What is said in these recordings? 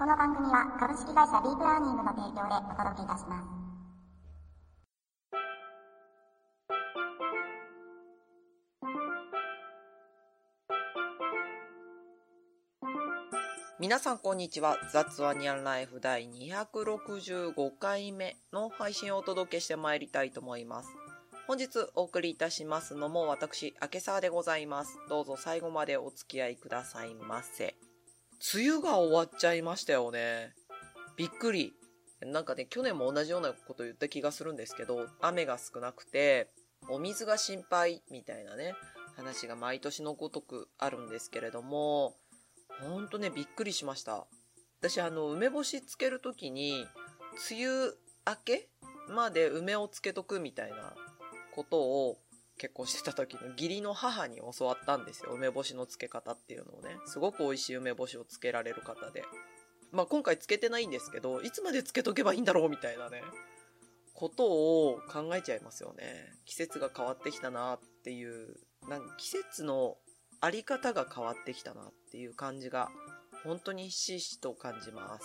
この番組は株式会社ディープラーニングの提供でお届けいたします。皆さんこんにちは。雑話ニャンライフ第265回目の配信をお届けしてまいりたいと思います。本日お送りいたしますのも私、明け沢でございます。どうぞ最後までお付き合いくださいませ。梅雨が終わっちゃいましたよね。びっくり。なんかね、去年も同じようなこと言った気がするんですけど、雨が少なくて、お水が心配みたいなね、話が毎年のごとくあるんですけれども、ほんとね、びっくりしました。私、あの、梅干しつけるときに、梅雨明けまで梅をつけとくみたいなことを結婚してた時の義理の母に教わったんですよ。梅干しの漬け方っていうのをね。すごく美味しい梅干しを漬けられる方で。まあ今回漬けてないんですけど、いつまで漬けとけばいいんだろうみたいなね、ことを考えちゃいますよね。季節が変わってきたなっていう、なんか季節のあり方が変わってきたなっていう感じが、本当にひしひしと感じます。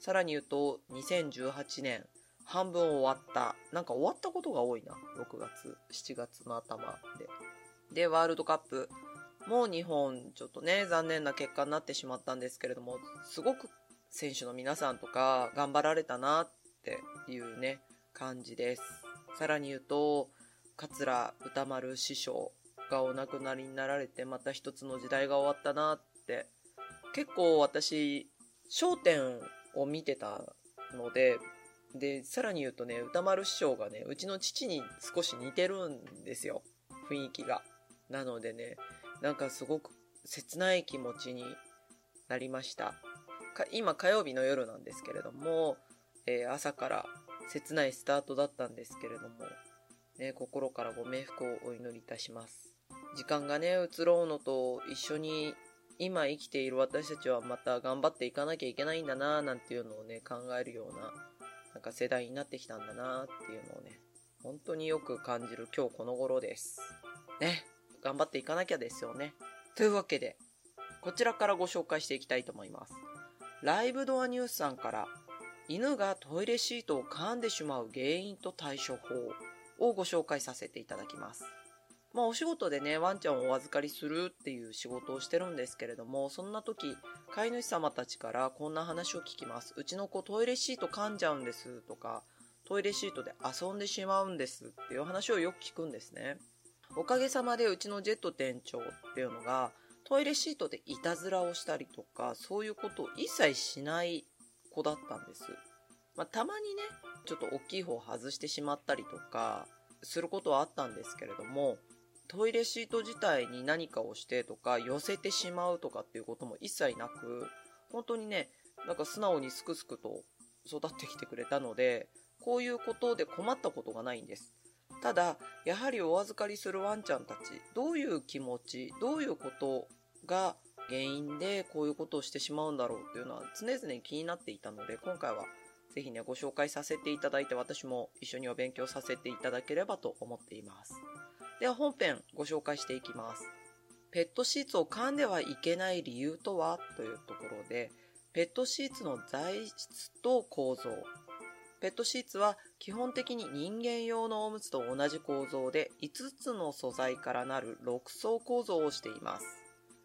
さらに言うと、2018年、半分終わった。なんか終わったことが多いな。6月、7月の頭で。で、ワールドカップ。も日本、ちょっとね、残念な結果になってしまったんですけれども、すごく選手の皆さんとか頑張られたなっていうね、感じです。さらに言うと、桂歌丸師匠がお亡くなりになられて、また一つの時代が終わったなって。結構私、焦点を見てたので、で、さらに言うとね、歌丸師匠がね、うちの父に少し似てるんですよ。雰囲気が。なのでね、なんかすごく切ない気持ちになりました。今火曜日の夜なんですけれども、えー、朝から切ないスタートだったんですけれども、ね、心からご冥福をお祈りいたします。時間がね、移ろうのと一緒に今生きている私たちはまた頑張っていかなきゃいけないんだなぁなんていうのをね、考えるようなか世代になってきたんだなっていうのをね、本当によく感じる今日この頃です。ね、頑張っていかなきゃですよね。というわけで、こちらからご紹介していきたいと思います。ライブドアニュースさんから、犬がトイレシートを噛んでしまう原因と対処法をご紹介させていただきます。まあお仕事でね、ワンちゃんをお預かりするっていう仕事をしてるんですけれども、そんな時、飼い主様たちからこんな話を聞きます。うちの子トイレシート噛んじゃうんですとか、トイレシートで遊んでしまうんですっていう話をよく聞くんですね。おかげさまでうちのジェット店長っていうのが、トイレシートでいたずらをしたりとか、そういうことを一切しない子だったんです。まあ、たまにね、ちょっと大きい方を外してしまったりとか、することはあったんですけれども、トイレシート自体に何かをしてとか寄せてしまうとかっていうことも一切なく本当にねなんか素直にすくすくと育ってきてくれたのでこういうことで困ったことがないんです。ただやはりお預かりするワンちゃんたちどういう気持ちどういうことが原因でこういうことをしてしまうんだろうっていうのは常々気になっていたので今回はぜひねご紹介させていただいて私も一緒にお勉強させていただければと思っています。では本編ご紹介していきます。ペットシーツを噛んではいけない理由とはというところで、ペットシーツの材質と構造。ペットシーツは基本的に人間用のおむつと同じ構造で5つの素材からなる6層構造をしています。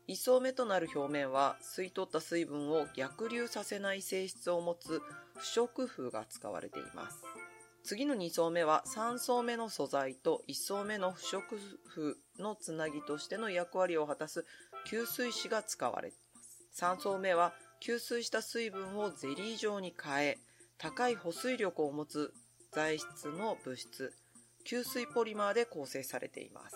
1層目となる表面は吸い取った水分を逆流させない性質を持つ不織布が使われています。次の2層目は3層目の素材と1層目の不織布のつなぎとしての役割を果たす吸水紙が使われます。3層目は吸水した水分をゼリー状に変え、高い保水力を持つ材質の物質、吸水ポリマーで構成されています。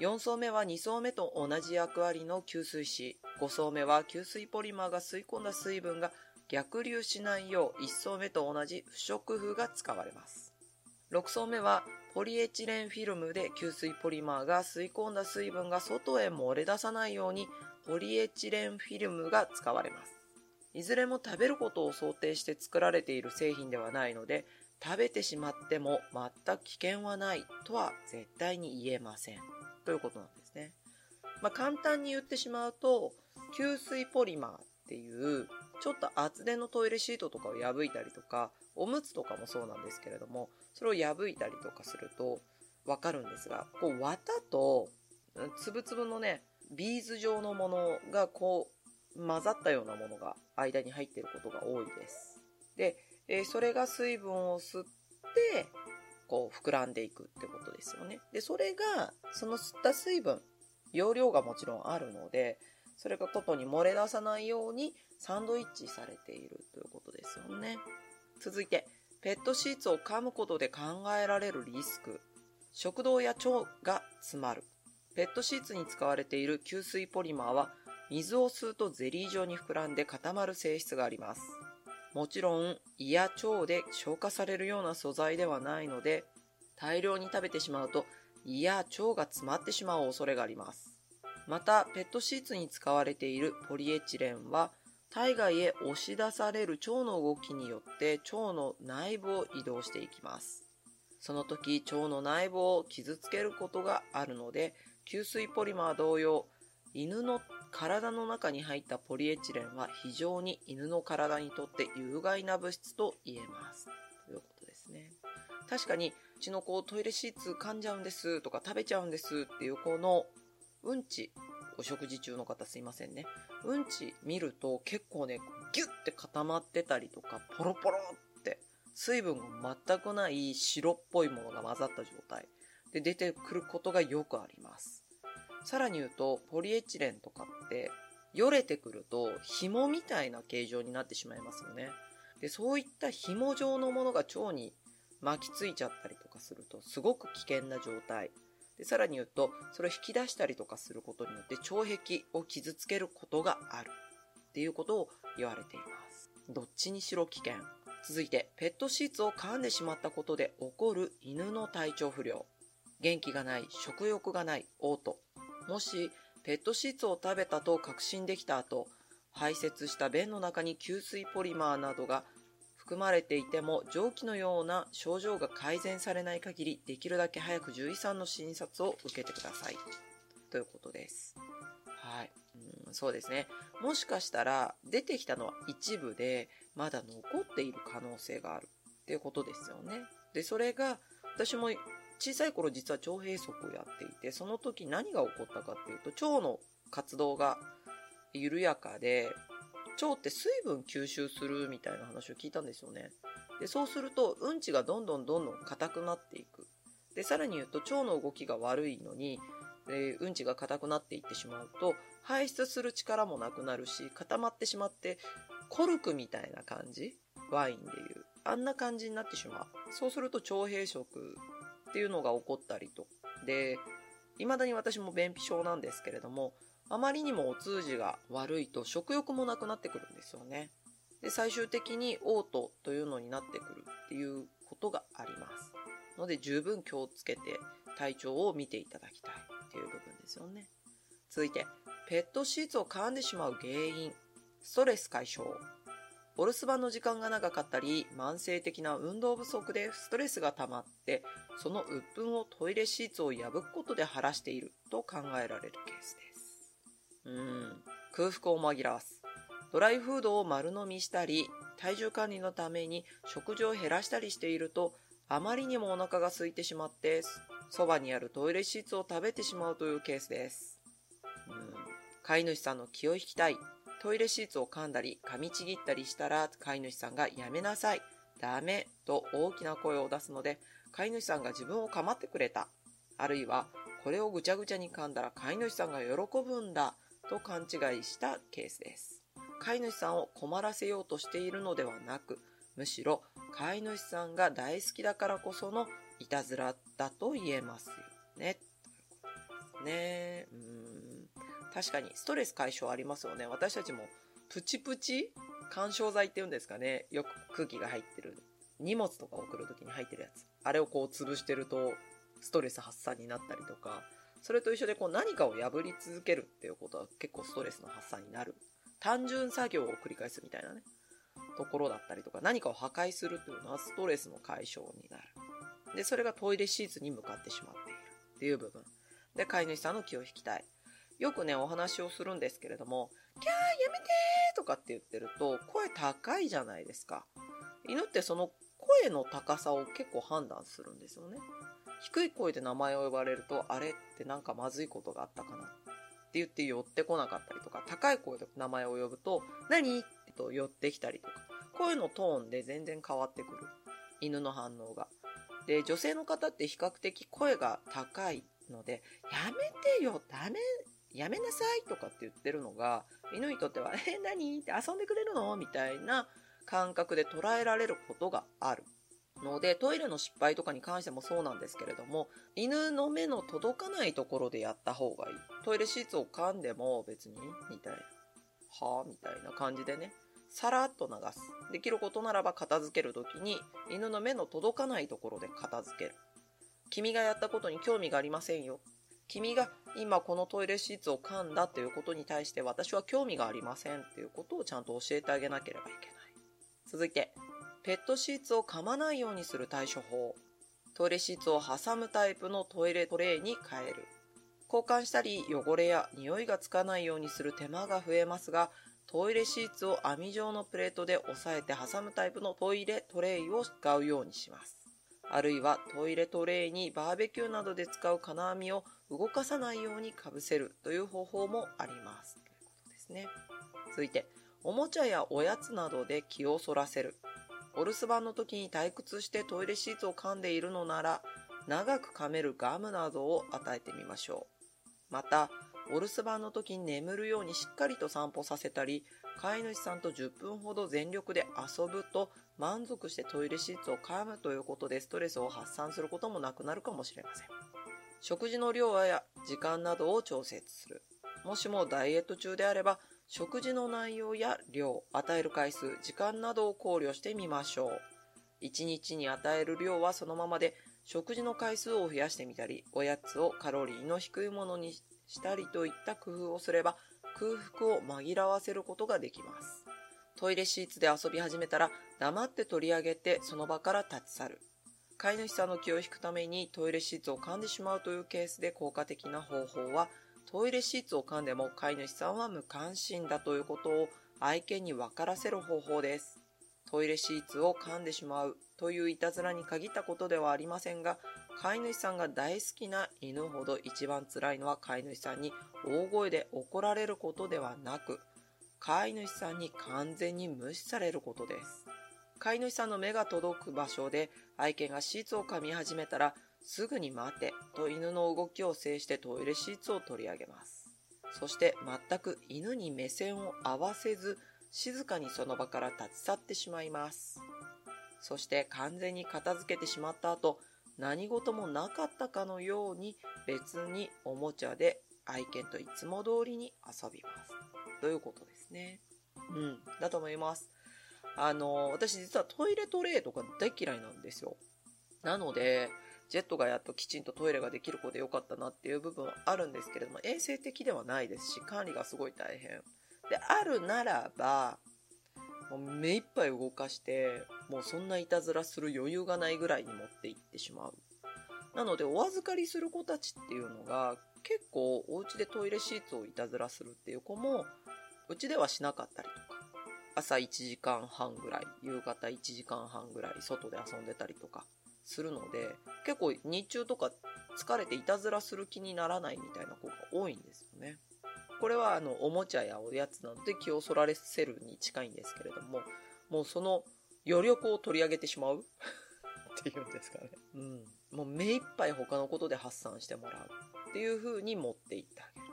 4層目は2層目と同じ役割の吸水紙、5層目は吸水ポリマーが吸い込んだ水分が逆流しないよう1層目と同じ不織布が使われます。6層目はポリエチレンフィルムで吸水ポリマーが吸い込んだ水分が外へ漏れ出さないようにポリエチレンフィルムが使われます。いずれも食べることを想定して作られている製品ではないので食べてしまっても全く危険はないとは絶対に言えません。ということなんですね。まあ、簡単に言ってしまうと吸水ポリマーっていう、ちょっと厚手のトイレシートとかを破いたりとか、おむつとかもそうなんですけれども、それを破いたりとかするとわかるんですが、こう綿とつぶつぶのね、ビーズ状のものがこう混ざったようなものが間に入っていることが多いです。で、えそれが水分を吸って、こう膨らんでいくってことですよね。で、それが、その吸った水分、容量がもちろんあるので、それが外に漏れ出さないようにサンドイッチされているということですよね。続いて、ペットシーツを噛むことで考えられるリスク。食道や腸が詰まる。ペットシーツに使われている吸水ポリマーは、水を吸うとゼリー状に膨らんで固まる性質があります。もちろん胃や腸で消化されるような素材ではないので大量に食べてしまうと胃や腸が詰まってしまう恐れがありますまたペットシーツに使われているポリエチレンは体外へ押し出される腸の動きによって腸の内部を移動していきますその時腸の内部を傷つけることがあるので吸水ポリマー同様犬の体の中に入ったポリエチレンは非常に犬の体にとって有害な物質と言えます。ということですね。確かに、うちの子トイレシーツ噛んじゃうんですとか食べちゃうんですっていう子のうんち、お食事中の方すいませんね。うんち見ると結構ね、ギュッて固まってたりとか、ポロポロって水分が全くない白っぽいものが混ざった状態で出てくることがよくあります。さらに言うと、ポリエチレンとかって、よれてくると、紐みたいな形状になってしまいますよね。で、そういった紐状のものが腸に巻きついちゃったりとかすると、すごく危険な状態。で、さらに言うと、それを引き出したりとかすることによって、腸壁を傷つけることがある。っていうことを言われています。どっちにしろ危険。続いて、ペットシーツを噛んでしまったことで起こる犬の体調不良。元気がない、食欲がない、嘔吐。もし、ペットシーツを食べたと確信できた後、排泄した便の中に吸水ポリマーなどが含まれていても、蒸気のような症状が改善されない限り、できるだけ早く獣医さんの診察を受けてください。ということです。はい。うんそうですね。もしかしたら、出てきたのは一部で、まだ残っている可能性がある。っていうことですよね。で、それが、私も小さい頃実は腸閉塞をやっていて、その時何が起こったかっていうと、腸の活動が緩やかで、腸って水分吸収するみたいな話を聞いたんですよね。で、そうすると、うんちがどんどんどんどん硬くなっていく。で、さらに言うと、腸の動きが悪いのに、えうんちが硬くなっていってしまうと、排出する力もなくなるし、固まってしまって、コルクみたいな感じ？ワインでいう。あんな感じになってしまう。そうすると腸閉塞っていうのが起こったりと。で、未だに私も便秘症なんですけれども、あまりにもお通じが悪いと食欲もなくなってくるんですよね。で、最終的に嘔吐というのになってくるっていうことがあります。ので十分気をつけて体調を見ていただきたいっていう部分ですよね。続いて、ペットシーツを噛んでしまう原因、ストレス解消。お留守番の時間が長かったり、慢性的な運動不足でストレスが溜まって、その鬱憤をトイレシーツを破くことで晴らしていると考えられるケースです。うん、空腹を紛らわす。ドライフードを丸飲みしたり、体重管理のために食事を減らしたりしていると、あまりにもお腹が空いてしまって、そばにあるトイレシーツを食べてしまうというケースです。うん、飼い主さんの気を引きたい。トイレシーツを噛んだり、噛みちぎったりしたら、飼い主さんがやめなさい。ダメ。と大きな声を出すので、飼い主さんが自分を構ってくれた。あるいは、これをぐちゃぐちゃに噛んだら飼い主さんが喜ぶんだ。と勘違いしたケースです。飼い主さんを困らせようとしているのではなく、むしろ飼い主さんが大好きだからこそのいたずらだと言えますよね。ねうん確かにストレス解消ありますよね。私たちもプチプチ干渉剤っていうんですかね。よく空気が入ってる荷物とか送るときに入ってるやつ。あれをこう潰してるとストレス発散になったりとか、それと一緒でこう何かを破り続けるっていうことは結構ストレスの発散になる。単純作業を繰り返すみたいなね。ところだったりとか、何かを破壊するというのはストレスの解消になる。で、それがトイレシーツに向かってしまっているっていう部分。で、飼い主さんの気を引きたい。よくね、お話をするんですけれども、キャーやめてーとかって言ってると声高いじゃないですか。犬ってその声の高さを結構判断するんですよね。低い声で名前を呼ばれると、あれってなんかまずいことがあったかなって言って寄ってこなかったりとか、高い声で名前を呼ぶと、何ってと寄ってきたりとか、声のトーンで全然変わってくる。犬の反応が。で、女性の方って比較的声が高いので、やめてよ、ダメ、やめなさいとかって言ってるのが、犬にとっては、え、何って遊んでくれるのみたいな感覚で捉えられることがある。ので、トイレの失敗とかに関してもそうなんですけれども、犬の目の届かないところでやった方がいい。トイレシーツを噛んでも別に、みたいな。はぁみたいな感じでね、さらっと流す。できることならば片付けるときに、犬の目の届かないところで片付ける。君がやったことに興味がありませんよ。君が今このトイレシーツを噛んだっていうことに対して私は興味がありませんっていうことをちゃんと教えてあげなければいけない。続いて、ペットシーツを噛まないようにする対処法。トイレシーツを挟むタイプのトイレトレイに変える。交換したり汚れや匂いがつかないようにする手間が増えますが、トイレシーツを網状のプレートで押さえて挟むタイプのトイレトレイを使うようにします。あるいはトイレトレイにバーベキューなどで使う金網を動かさないようにかぶせるという方法もあります。ということですね。続いて、おもちゃやおやつなどで気をそらせる。お留守番の時に退屈してトイレシーツを噛んでいるのなら、長く噛めるガムなどを与えてみましょう。また、お留守番の時に眠るようにしっかりと散歩させたり、飼い主さんと10分ほど全力で遊ぶと満足してトイレシーツを噛むということでストレスを発散することもなくなるかもしれません。食事の量や時間などを調節する。もしもダイエット中であれば、食事の内容や量、与える回数、時間などを考慮してみましょう。1日に与える量はそのままで、食事の回数を増やしてみたり、おやつをカロリーの低いものにしたりといった工夫をすれば、空腹を紛らわせることができます。トイレシーツで遊び始めたら、黙って取り上げてその場から立ち去る。飼い主さんの気を引くためにトイレシーツを噛んでしまうというケースで効果的な方法は、トイレシーツを噛んでも飼い主さんは無関心だということを愛犬に分からせる方法です。トイレシーツを噛んでしまうといういたずらに限ったことではありませんが、飼い主さんが大好きな犬ほど一番辛いのは飼い主さんに大声で怒られることではなく、飼い主さんに完全に無視されることです。飼い主さんの目が届く場所で愛犬がシーツを噛み始めたらすぐに待てと犬の動きを制してトイレシーツを取り上げます。そして全く犬に目線を合わせず静かにその場から立ち去ってしまいます。そして完全に片付けてしまった後、何事もなかったかのように別におもちゃで愛犬といつも通りに遊びます。ということですね。うん、だと思います。あの、私実はトイレトレイとか大嫌いなんですよ。なので、ジェットがやっときちんとトイレができる子でよかったなっていう部分はあるんですけれども、衛生的ではないですし、管理がすごい大変。で、あるならば、もう目いっぱい動かして、もうそんないたずらする余裕がないぐらいに持っていってしまう。なので、お預かりする子たちっていうのが、結構お家でトイレシーツをいたずらするっていう子も、うちではしなかったりとか、朝1時間半ぐらい、夕方1時間半ぐらい外で遊んでたりとか、するので、結構日中とか疲れていたずらする気にならないみたいな子が多いんですよね。これはあの、おもちゃやおやつなので気をそられせるに近いんですけれども、もうその余力を取り上げてしまう っていうんですかね。うん。もう目いっぱい他のことで発散してもらうっていう風に持っていってあげる。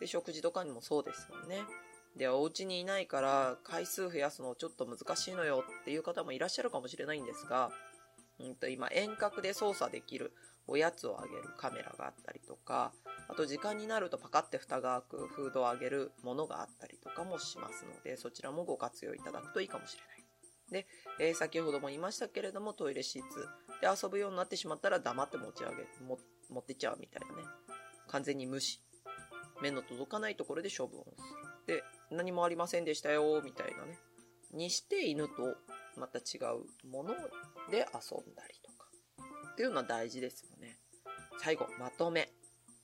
で、食事とかにもそうですよね。で、お家にいないから回数増やすのちょっと難しいのよっていう方もいらっしゃるかもしれないんですが、うんと今遠隔で操作できるおやつをあげるカメラがあったりとか、あと時間になるとパカって蓋が開くフードをあげるものがあったりとかもしますので、そちらもご活用いただくといいかもしれない。で、えー、先ほども言いましたけれども、トイレシーツで遊ぶようになってしまったら黙って持ち上げ、も持ってっちゃうみたいなね。完全に無視。目の届かないところで処分をする。で、何もありませんでしたよ、みたいなね。にして犬とまた違うもので遊んだりとか。っていうのは大事ですよね。最後、まとめ。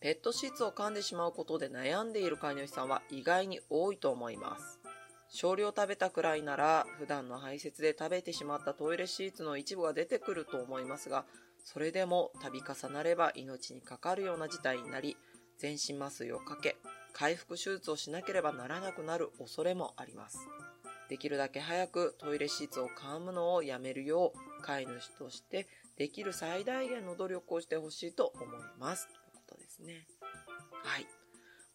ペットシーツを噛んでしまうことで悩んでいる飼い主さんは意外に多いと思います。少量食べたくらいなら普段の排泄で食べてしまったトイレシーツの一部が出てくると思いますが、それでも度重なれば命にかかるような事態になり、全身麻酔をかけ、回復手術をしなければならなくなる恐れもあります。できるだけ早くトイレシーツを噛むのをやめるよう飼い主としてできる最大限の努力をしてほしいと思います。ということですね。はい。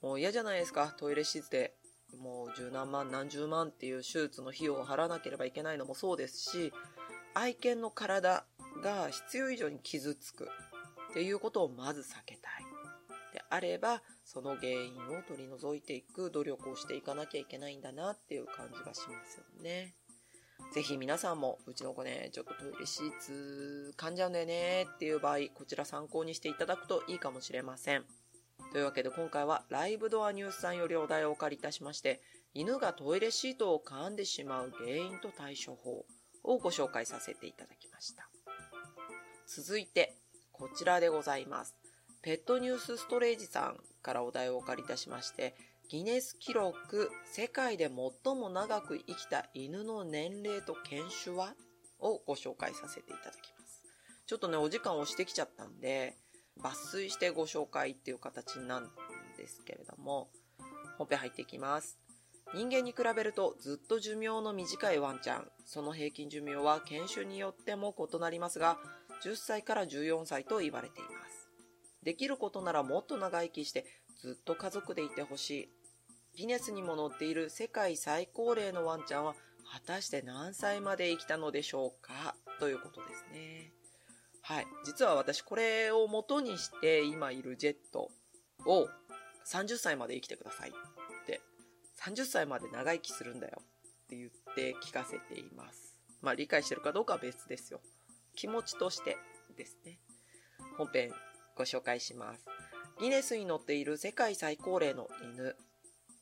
もう嫌じゃないですか。トイレシーツでもう十何万何十万っていう手術の費用を払わなければいけないのもそうですし、愛犬の体が必要以上に傷つくっていうことをまず避けたい。あれば、その原因を取り除いていく努力をしていかなきゃいけないんだなっていう感じがしますよね。ぜひ皆さんも、うちの子ね、ちょっとトイレシーツ噛んじゃうんだよねっていう場合、こちら参考にしていただくといいかもしれません。というわけで今回はライブドアニュースさんよりお題をお借りいたしまして、犬がトイレシートを噛んでしまう原因と対処法をご紹介させていただきました。続いて、こちらでございます。ペットニュースストレージさんからお題をお借りいたしまして、ギネス記録世界で最も長く生きた犬の年齢と犬種はをご紹介させていただきます。ちょっとね、お時間をしてきちゃったんで、抜粋してご紹介っていう形なんですけれども、本編入っていきます。人間に比べるとずっと寿命の短いワンちゃん。その平均寿命は犬種によっても異なりますが、10歳から14歳と言われています。できることならもっと長生きしてずっと家族でいてほしい。ギネスにも載っている世界最高齢のワンちゃんは果たして何歳まで生きたのでしょうかということですね。はい。実は私これを元にして今いるジェットを30歳まで生きてくださいって、30歳まで長生きするんだよって言って聞かせています。まあ理解してるかどうかは別ですよ。気持ちとしてですね。本編ご紹介します。ギネスに載っている世界最高齢の犬。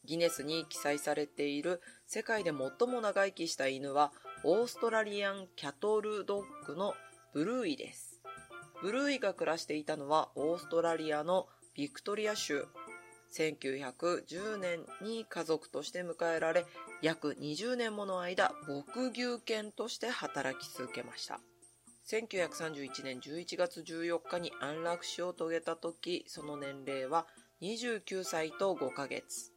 ギネスに記載されている世界で最も長生きした犬はオーストラリアンキャトルドッグのブルーイです。ブルーイが暮らしていたのはオーストラリアのビクトリア州。1910年に家族として迎えられ、約20年もの間、牧牛犬として働き続けました。1931年11月14日に安楽死を遂げた時、その年齢は29歳と5ヶ月。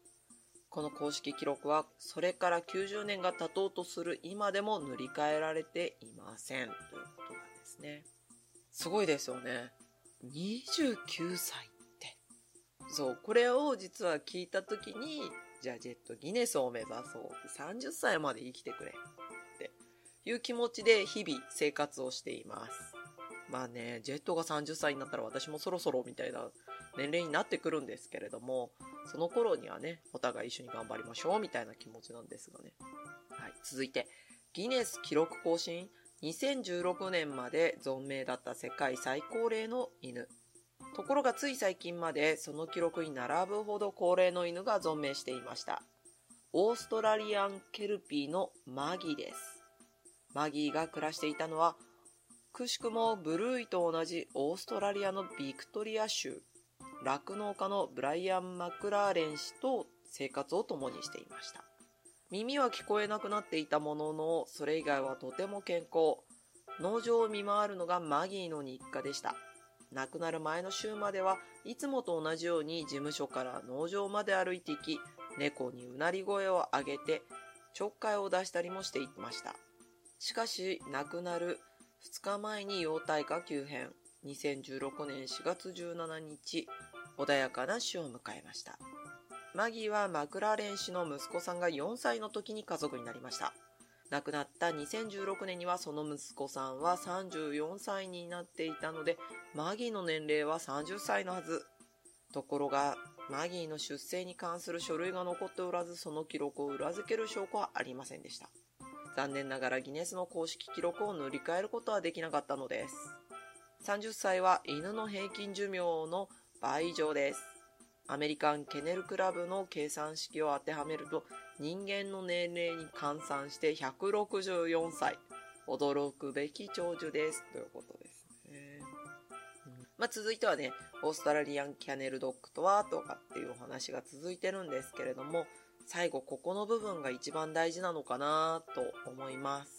この公式記録は、それから90年が経とうとする今でも塗り替えられていません。ということなんですね。すごいですよね。29歳って。そう、これを実は聞いた時に、じゃあジェットギネスを目指そう。30歳まで生きてくれ。いう気持ちで日々生活をしています。まあね、ジェットが30歳になったら私もそろそろみたいな年齢になってくるんですけれども、その頃にはね、お互い一緒に頑張りましょうみたいな気持ちなんですがね。はい、続いて、ギネス記録更新2016年まで存命だった世界最高齢の犬。ところがつい最近までその記録に並ぶほど高齢の犬が存命していました。オーストラリアンケルピーのマギです。マギーが暮らしていたのは、くしくもブルーイと同じオーストラリアのビクトリア州。酪農家のブライアン・マクラーレン氏と生活を共にしていました。耳は聞こえなくなっていたものの、それ以外はとても健康。農場を見回るのがマギーの日課でした。亡くなる前の週まではいつもと同じように事務所から農場まで歩いていき、猫にうなり声を上げてちょっかいを出したりもしていました。しかし、亡くなる2日前に容体が急変。2016年4月17日、穏やかな死を迎えました。マギーはマクラーレン氏の息子さんが4歳の時に家族になりました。亡くなった2016年にはその息子さんは34歳になっていたので、マギーの年齢は30歳のはず。ところが、マギーの出生に関する書類が残っておらず、その記録を裏付ける証拠はありませんでした。残念ながらギネスの公式記録を塗り替えることはできなかったのです。30歳は犬の平均寿命の倍以上です。アメリカンケネルクラブの計算式を当てはめると人間の年齢に換算して164歳。驚くべき長寿です。ということですね。まあ、続いてはね、オーストラリアンキャネルドッグとはとかっていうお話が続いてるんですけれども、最後ここの部分が一番大事なのかなと思います。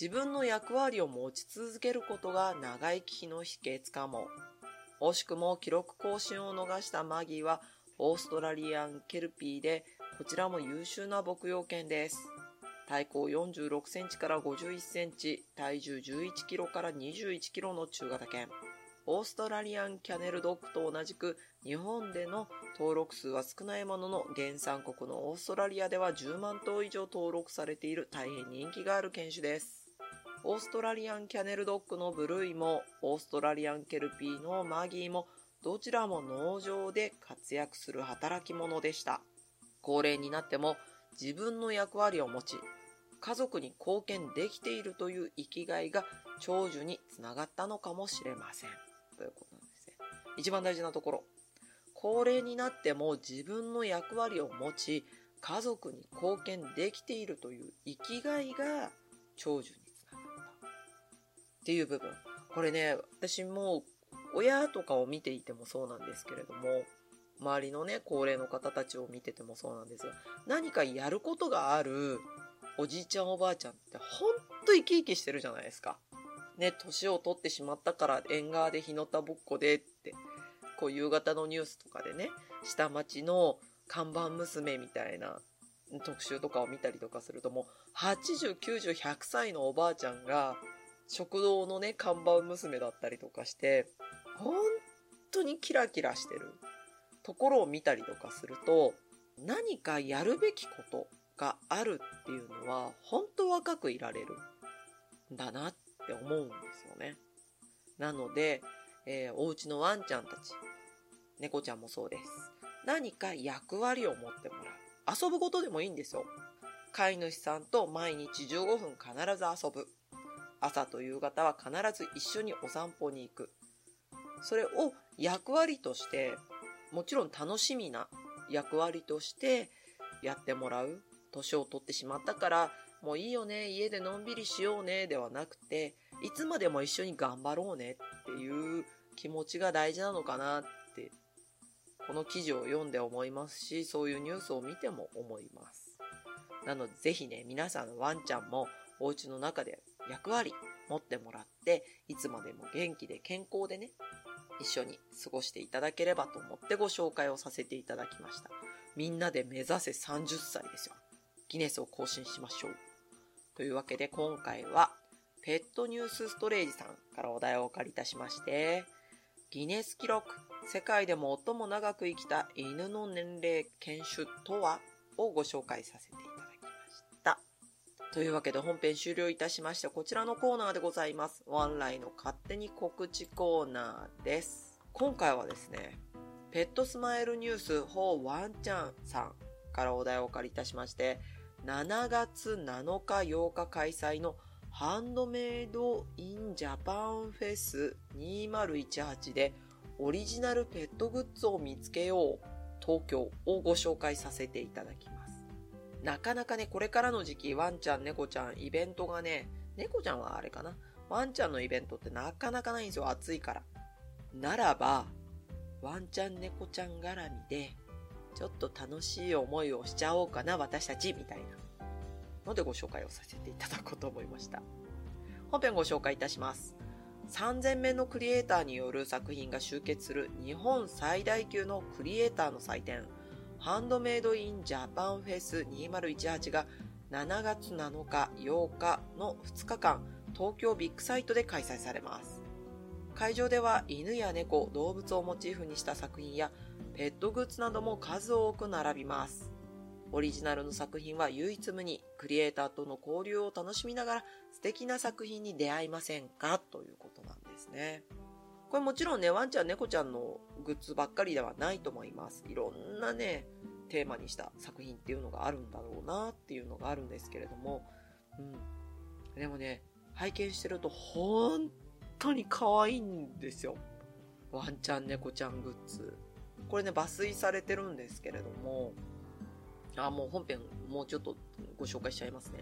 自分の役割を持ち続けることが長生きの秘訣かも。惜しくも記録更新を逃したマギーはオーストラリアンケルピーでこちらも優秀な牧羊犬です。体高46センチから51センチ、体重11キロから21キロの中型犬。オーストラリアンキャネルドッグと同じく日本での登録数は少ないものの原産国のオーストラリアでは10万頭以上登録されている大変人気がある犬種です。オーストラリアンキャネルドッグのブルイもオーストラリアンケルピーのマギーもどちらも農場で活躍する働き者でした。高齢になっても自分の役割を持ち、家族に貢献できているという生きがいが長寿につながったのかもしれません。ということなんですね。一番大事なところ。高齢になっても自分の役割を持ち、家族に貢献できているという生きがいが長寿につながった。っていう部分。これね、私も親とかを見ていてもそうなんですけれども、周りのね、高齢の方たちを見ててもそうなんですが、何かやることがあるおじいちゃんおばあちゃんってほんと生き生きしてるじゃないですか。ね、年を取ってしまったから縁側で日の田ぼっこでって、こう夕方のニュースとかでね、下町の看板娘みたいな特集とかを見たりとかするともう80、90、100歳のおばあちゃんが食堂のね、看板娘だったりとかして、本当にキラキラしてるところを見たりとかすると、何かやるべきことがあるっていうのは、本当若くいられるんだなって思うんですよね。なので、えー、お家のワンちゃんたち、猫ちゃんもそうです。何か役割を持ってもらう。遊ぶことでもいいんですよ。飼い主さんと毎日15分必ず遊ぶ。朝と夕方は必ず一緒にお散歩に行く。それを役割として、もちろん楽しみな役割としてやってもらう。年を取ってしまったからもういいよね、家でのんびりしようね、ではなくて、いつまでも一緒に頑張ろうねっていう気持ちが大事なのかなって、この記事を読んで思いますし、そういうニュースを見ても思います。なのでぜひね、皆さんのワンちゃんもお家の中で役割持ってもらって、いつまでも元気で健康でね、一緒に過ごしていただければと思ってご紹介をさせていただきました。みんなで目指せ30歳ですよ。ギネスを更新しましょう。というわけで今回はペットニュースストレージさんからお題をお借りいたしまして、ギネス記録、世界でも最も長く生きた犬の年齢犬種とは？をご紹介させていただきました。というわけで本編終了いたしまして、こちらのコーナーでございます。ワンライの勝手に告知コーナーです。今回はですね、ペットスマイルニュース for ワンちゃんさんからお題をお借りいたしまして、7月7日8日開催のハンドメイドインジャパンフェス2018でオリジナルペットグッズを見つけよう東京をご紹介させていただきます。なかなかね、これからの時期、ワンちゃん、猫ちゃん、イベントがね、猫ちゃんはあれかな？ワンちゃんのイベントってなかなかないんですよ、暑いから。ならば、ワンちゃん、猫ちゃん絡みで、ちょっと楽しい思いをしちゃおうかな、私たち、みたいなのでご紹介をさせていただこうと思いました。本編ご紹介いたします。3000名のクリエイターによる作品が集結する日本最大級のクリエイターの祭典、ハンドメイドインジャパンフェス2018が7月7日、8日の2日間、東京ビッグサイトで開催されます。会場では犬や猫、動物をモチーフにした作品やペットグッズなども数多く並びます。オリジナルの作品は唯一無二、クリエイターとの交流を楽しみながら素敵な作品に出会いませんか？ということなんですね。これもちろんね、ワンちゃん、猫ちゃんのグッズばっかりではないと思います。いろんなね、テーマにした作品っていうのがあるんだろうなっていうのがあるんですけれども、うん。でもね、拝見してると本当に可愛いんですよ。ワンちゃん、猫ちゃんグッズ。これね、抜粋されてるんですけれども、あ、もう本編もうちょっとご紹介しちゃいますね。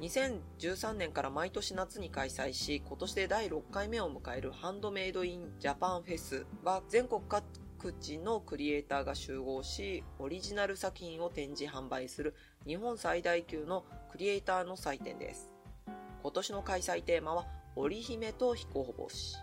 2013年から毎年夏に開催し、今年で第6回目を迎えるハンドメイドインジャパンフェスは全国各地のクリエイターが集合し、オリジナル作品を展示販売する日本最大級のクリエイターの祭典です。今年の開催テーマは、織姫と彦星。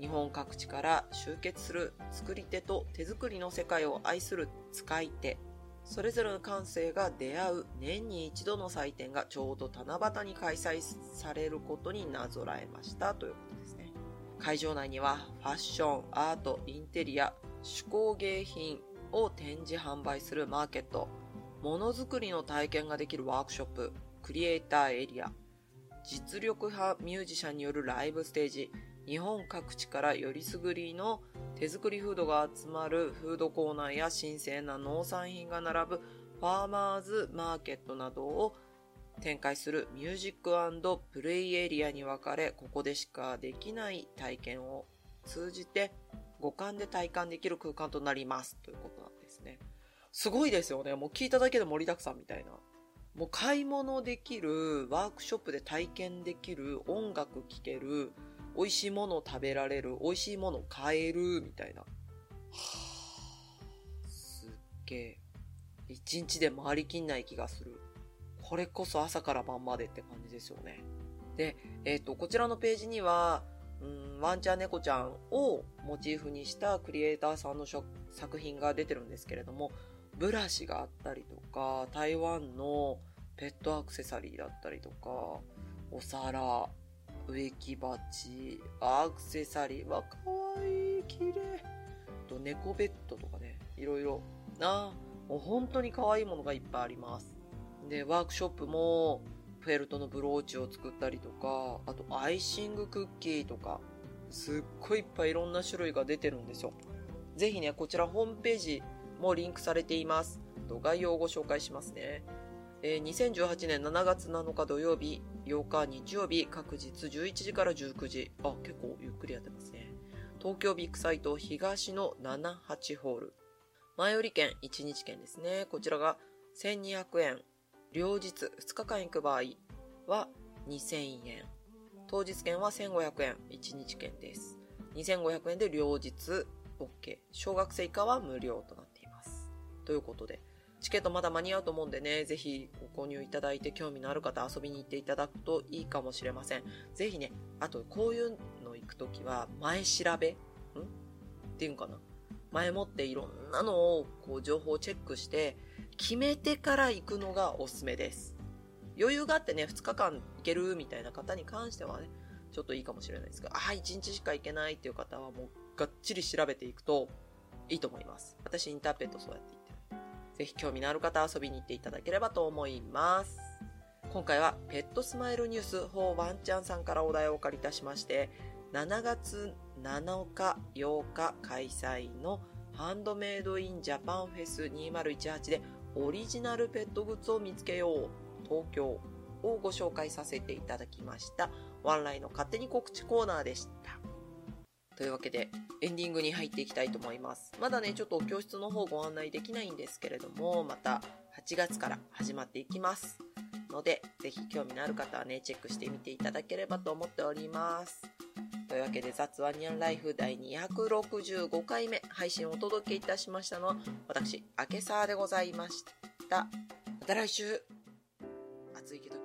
日本各地から集結する作り手と手作りの世界を愛する使い手それぞれの感性が出会う年に一度の祭典がちょうど七夕に開催されることになぞらえましたということですね。会場内にはファッション、アート、インテリア、手工芸品を展示販売するマーケット、ものづくりの体験ができるワークショップ、クリエイターエリア、実力派ミュージシャンによるライブステージ、日本各地からよりすぐりの手作りフードが集まるフードコーナーや新鮮な農産品が並ぶファーマーズマーケットなどを展開するミュージックプレイエリアに分かれ、ここでしかできない体験を通じて五感で体感できる空間となりますということなんですね。すごいですよね。もう聞いただけで盛りだくさんみたいな。もう買い物できる、ワークショップで体験できる、音楽聴ける、美味しいものを食べられる、美味しいものを買える、みたいな。はあ、すっげえ。一日で回りきんない気がする。これこそ朝から晩までって感じですよね。で、えっ、ー、と、こちらのページには、うん、ワンちゃん猫ちゃんをモチーフにしたクリエイターさんの作品が出てるんですけれども、ブラシがあったりとか、台湾のペットアクセサリーだったりとか、お皿、植木鉢、アクセサリー。わ、かわいい、綺麗。と、猫ベッドとかね、いろいろ。あもう本当に可愛いものがいっぱいあります。で、ワークショップも、フェルトのブローチを作ったりとか、あとアイシングクッキーとか、すっごいいっぱいいろんな種類が出てるんですよ。ぜひね、こちらホームページもリンクされています。と概要をご紹介しますね。えー、2018年7月7日土曜日、8日日曜日、各日11時から19時。あ、結構ゆっくりやってますね。東京ビッグサイト東の78ホール。前売り券、1日券ですね。こちらが1200円。両日2日間行く場合は2000円。当日券は1500円。1日券です。2500円で両日 OK。小学生以下は無料となっています。ということで、チケットまだ間に合うと思うんでね、ぜひご購入いただいて興味のある方遊びに行っていただくといいかもしれません。ぜひね、あとこういうの行くときは前調べん？っていうんかな？前もっていろんなのをこう情報をチェックして決めてから行くのがおすすめです。余裕があってね、2日間行けるみたいな方に関してはね、ちょっといいかもしれないですが、ああ、1日しか行けないっていう方はもうがっちり調べていくといいと思います。私インターペットそうやってぜひ興味のある方遊びに行っていただければと思います。今回はペットスマイルニュース4ワンちゃんさんからお題をお借りいたしまして、7月7日、8日開催のハンドメイドインジャパンフェス2018でオリジナルペットグッズを見つけよう東京をご紹介させていただきましたワンライの勝手に告知コーナーでした。というわけで、エンディングに入っていきたいと思います。まだね、ちょっと教室の方ご案内できないんですけれども、また8月から始まっていきます。ので、ぜひ興味のある方はね、チェックしてみていただければと思っております。というわけで、雑ワニャンライフ第265回目配信をお届けいたしましたのは、私、明け沢でございました。また来週暑いけど